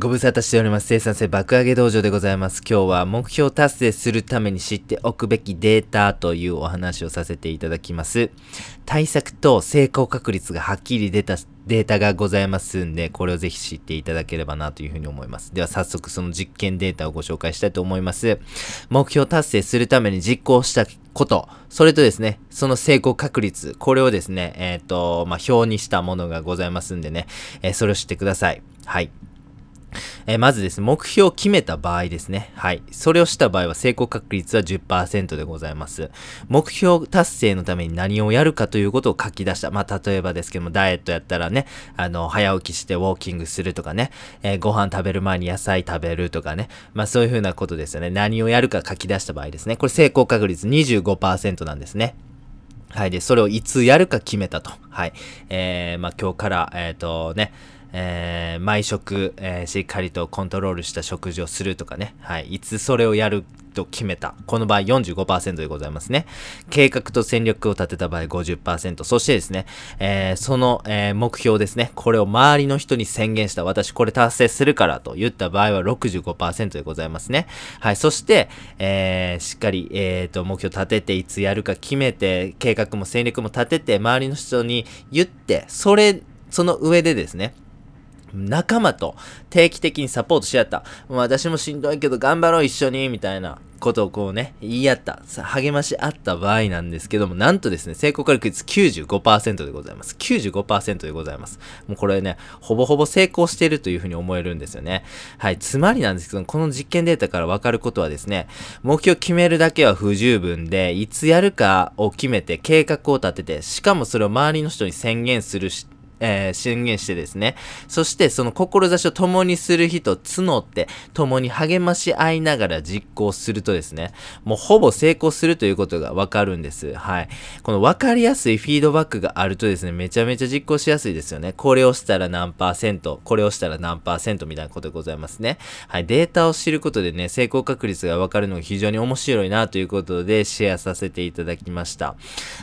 ご無沙汰しております。生産性爆上げ道場でございます。今日は目標達成するために知っておくべきデータというお話をさせていただきます。対策と成功確率がはっきり出たデータがございますんで、これをぜひ知っていただければなというふうに思います。では早速その実験データをご紹介したいと思います。目標達成するために実行したこと、それとですね、その成功確率、これをですね、えっ、と、まあ、表にしたものがございますんでね、えーそれを知ってください。はい。えーまずですね、目標を決めた場合ですね。はい。それをした場合は成功確率は10%でございます。目標達成のために何をやるかということを書き出した。まあ、例えばですけども、ダイエットやったらね、あの、早起きしてウォーキングするとかね、えーご飯食べる前に野菜食べるとかね。まあ、そういうふうなことですよね。何をやるか書き出した場合ですね。これ成功確率25%なんですね。はい。で、それをいつやるか決めたと。はい。えー、まあ、今日から、えっ、とね、えー毎食、えーしっかりとコントロールした食事をするとかね。はい。いつそれをやると決めた。この場合45%でございますね。計画と戦略を立てた場合50%。そしてですね、えーその、えー目標ですね。これを周りの人に宣言した。私これ達成するからと言った場合は65%でございますね。はい。そして、えーしっかり、えーと、目標立てて、いつやるか決めて、計画も戦略も立てて、周りの人に言って、それ、その上でですね、仲間と定期的にサポートし合った。もう私もしんどいけど頑張ろう一緒に、みたいなことをこうね、言い合った。励まし合った場合なんですけども、なんとですね、成功確率95%でございます。95%でございます。もうこれね、ほぼほぼ成功しているというふうに思えるんですよね。はい。つまりなんですけど、この実験データからわかることはですね、目標を決めるだけは不十分で、いつやるかを決めて計画を立てて、しかもそれを周りの人に宣言するし、えー宣言してですね。そして、その志を共にする人募って、共に励まし合いながら実行するとですね、もうほぼ成功するということがわかるんです。はい。このわかりやすいフィードバックがあるとですね、めちゃめちゃ実行しやすいですよね。これをしたら何パーセント、これをしたら何パーセントみたいなことでございますね。はい。データを知ることでね、成功確率がわかるのが非常に面白いなということでシェアさせていただきました。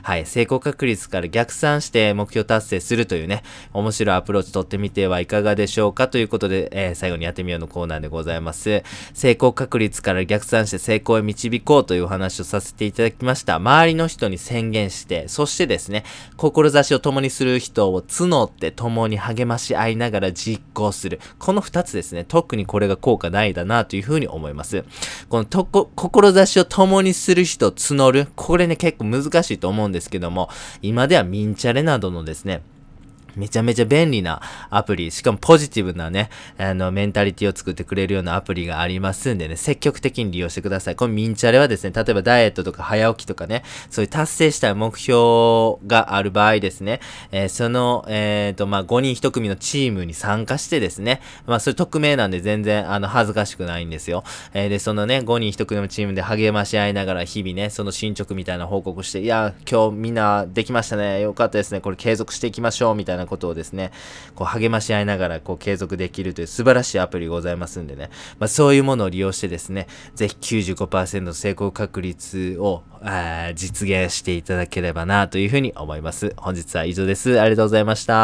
はい。成功確率から逆算して目標達成するというね、面白いアプローチ取ってみてはいかがでしょうかということで、えー最後にやってみようのコーナーでございます。成功確率から逆算して成功へ導こうというお話をさせていただきました。周りの人に宣言して、そしてですね、志を共にする人を募って共に励まし合いながら実行する。この二つですね、特にこれが効果大だなというふうに思います。このとこ、志を共にする人を募る。これね、結構難しいと思うんですけども、今ではミンチャレなどのですね、めちゃめちゃ便利なアプリ、しかもポジティブなね、あの、メンタリティを作ってくれるようなアプリがありますんでね、積極的に利用してください。このミンチャレはですね、例えばダイエットとか早起きとかね、そういう達成したい目標がある場合ですね、えーその、えっ、と、まあ、5人1組のチームに参加してですね、まあ、それ匿名なんで全然、あの、恥ずかしくないんですよ。えーで、そのね、5人1組のチームで励まし合いながら日々ね、その進捗みたいな報告して、いや、今日みんなできましたね、よかったですね、これ継続していきましょう、みたいなことをですね、こう励まし合いながら、こう継続できるという素晴らしいアプリございますんでね、まあ、そういうものを利用してですね、ぜひ95%成功確率を、実現していただければな、というふうに思います。本日は以上です。ありがとうございました。